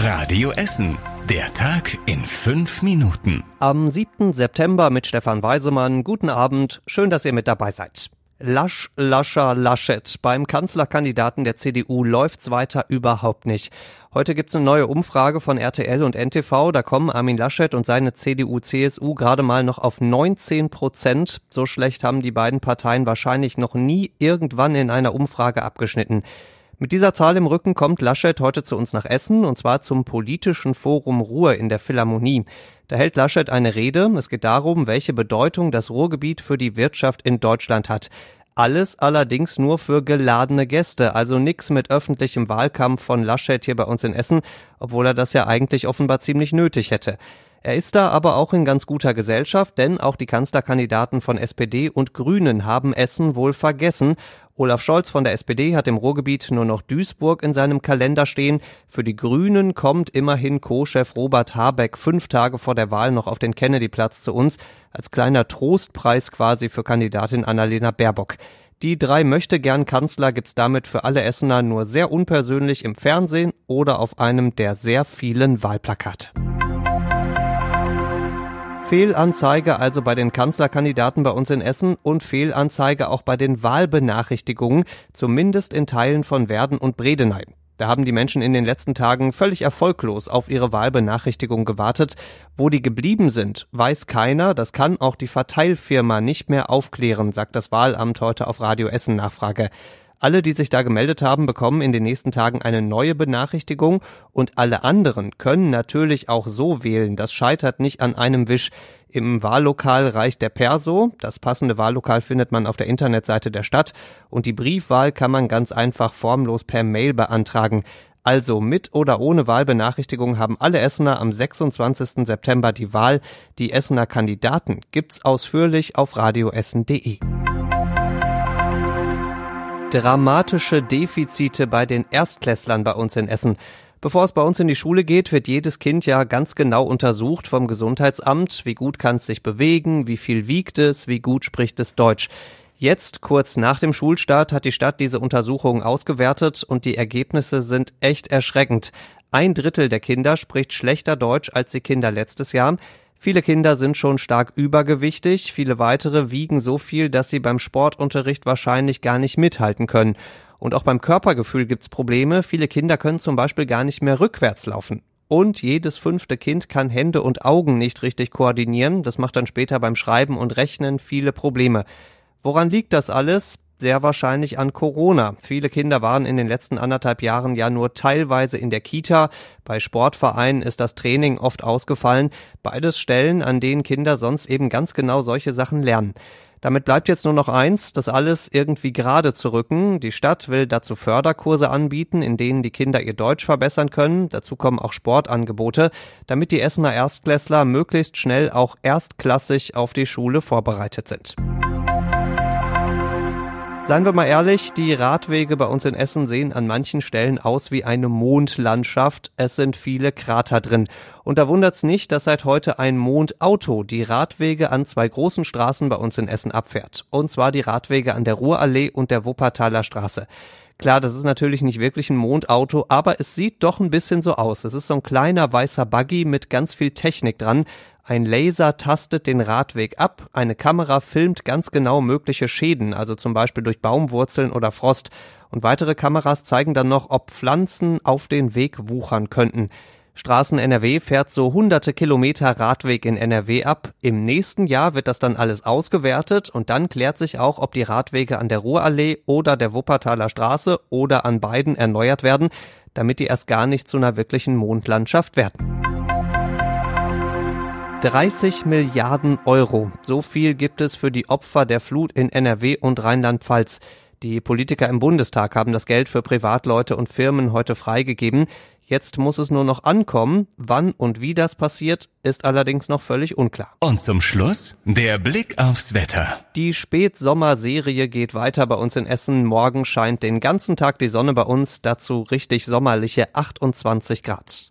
Radio Essen. Der Tag in fünf Minuten. Am 7. September mit Stefan Weisemann. Guten Abend. Schön, dass ihr mit dabei seid. Lasch, Lascher, Laschet. Beim Kanzlerkandidaten der CDU läuft's weiter überhaupt nicht. Heute gibt's eine neue Umfrage von RTL und NTV. Da kommen Armin Laschet und seine CDU-CSU gerade mal noch auf 19 Prozent. So schlecht haben die beiden Parteien wahrscheinlich noch nie irgendwann in einer Umfrage abgeschnitten. Mit dieser Zahl im Rücken kommt Laschet heute zu uns nach Essen und zwar zum politischen Forum Ruhr in der Philharmonie. Da hält Laschet eine Rede. Es geht darum, welche Bedeutung das Ruhrgebiet für die Wirtschaft in Deutschland hat. Alles allerdings nur für geladene Gäste, also nix mit öffentlichem Wahlkampf von Laschet hier bei uns in Essen, obwohl er das ja eigentlich offenbar ziemlich nötig hätte. Er ist da aber auch in ganz guter Gesellschaft, denn auch die Kanzlerkandidaten von SPD und Grünen haben Essen wohl vergessen. Olaf Scholz von der SPD hat im Ruhrgebiet nur noch Duisburg in seinem Kalender stehen. Für die Grünen kommt immerhin Co-Chef Robert Habeck fünf Tage vor der Wahl noch auf den Kennedy-Platz zu uns, als kleiner Trostpreis quasi für Kandidatin Annalena Baerbock. Die drei möchte gern Kanzler gibt's damit für alle Essener nur sehr unpersönlich im Fernsehen oder auf einem der sehr vielen Wahlplakate. Fehlanzeige also bei den Kanzlerkandidaten bei uns in Essen und Fehlanzeige auch bei den Wahlbenachrichtigungen, zumindest in Teilen von Werden und Bredeney. Da haben die Menschen in den letzten Tagen völlig erfolglos auf ihre Wahlbenachrichtigung gewartet. Wo die geblieben sind, weiß keiner. Das kann auch die Verteilfirma nicht mehr aufklären, sagt das Wahlamt heute auf Radio Essen Nachfrage. Alle, die sich da gemeldet haben, bekommen in den nächsten Tagen eine neue Benachrichtigung und alle anderen können natürlich auch so wählen. Das scheitert nicht an einem Wisch. Im Wahllokal reicht der Perso. Das passende Wahllokal findet man auf der Internetseite der Stadt und die Briefwahl kann man ganz einfach formlos per Mail beantragen. Also mit oder ohne Wahlbenachrichtigung haben alle Essener am 26. September die Wahl. Die Essener Kandidaten gibt's ausführlich auf radioessen.de. Dramatische Defizite bei den Erstklässlern bei uns in Essen. Bevor es bei uns in die Schule geht, wird jedes Kind ja ganz genau untersucht vom Gesundheitsamt. Wie gut kann es sich bewegen? Wie viel wiegt es? Wie gut spricht es Deutsch? Jetzt, kurz nach dem Schulstart, hat die Stadt diese Untersuchungen ausgewertet und die Ergebnisse sind echt erschreckend. Ein Drittel der Kinder spricht schlechter Deutsch als die Kinder letztes Jahr. Viele Kinder sind schon stark übergewichtig, viele weitere wiegen so viel, dass sie beim Sportunterricht wahrscheinlich gar nicht mithalten können. Und auch beim Körpergefühl gibt's Probleme. Viele Kinder können zum Beispiel gar nicht mehr rückwärts laufen. Und jedes fünfte Kind kann Hände und Augen nicht richtig koordinieren. Das macht dann später beim Schreiben und Rechnen viele Probleme. Woran liegt das alles? Sehr wahrscheinlich an Corona. Viele Kinder waren in den letzten anderthalb Jahren ja nur teilweise in der Kita. Bei Sportvereinen ist das Training oft ausgefallen. Beides Stellen, an denen Kinder sonst eben ganz genau solche Sachen lernen. Damit bleibt jetzt nur noch eins, das alles irgendwie gerade zu rücken. Die Stadt will dazu Förderkurse anbieten, in denen die Kinder ihr Deutsch verbessern können. Dazu kommen auch Sportangebote, damit die Essener Erstklässler möglichst schnell auch erstklassig auf die Schule vorbereitet sind. Seien wir mal ehrlich, die Radwege bei uns in Essen sehen an manchen Stellen aus wie eine Mondlandschaft. Es sind viele Krater drin. Und da wundert's nicht, dass seit heute ein Mondauto die Radwege an zwei großen Straßen bei uns in Essen abfährt. Und zwar die Radwege an der Ruhrallee und der Wuppertaler Straße. Klar, das ist natürlich nicht wirklich ein Mondauto, aber es sieht doch ein bisschen so aus. Es ist so ein kleiner weißer Buggy mit ganz viel Technik dran. Ein Laser tastet den Radweg ab, eine Kamera filmt ganz genau mögliche Schäden, also zum Beispiel durch Baumwurzeln oder Frost, und weitere Kameras zeigen dann noch, ob Pflanzen auf den Weg wuchern könnten. Straßen NRW fährt so hunderte Kilometer Radweg in NRW ab. Im nächsten Jahr wird das dann alles ausgewertet und dann klärt sich auch, ob die Radwege an der Ruhrallee oder der Wuppertaler Straße oder an beiden erneuert werden, damit die erst gar nicht zu einer wirklichen Mondlandschaft werden. 30 Milliarden Euro. So viel gibt es für die Opfer der Flut in NRW und Rheinland-Pfalz. Die Politiker im Bundestag haben das Geld für Privatleute und Firmen heute freigegeben. Jetzt muss es nur noch ankommen. Wann und wie das passiert, ist allerdings noch völlig unklar. Und zum Schluss der Blick aufs Wetter. Die Spätsommerserie geht weiter bei uns in Essen. Morgen scheint den ganzen Tag die Sonne bei uns, dazu richtig sommerliche 28 Grad.